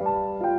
了。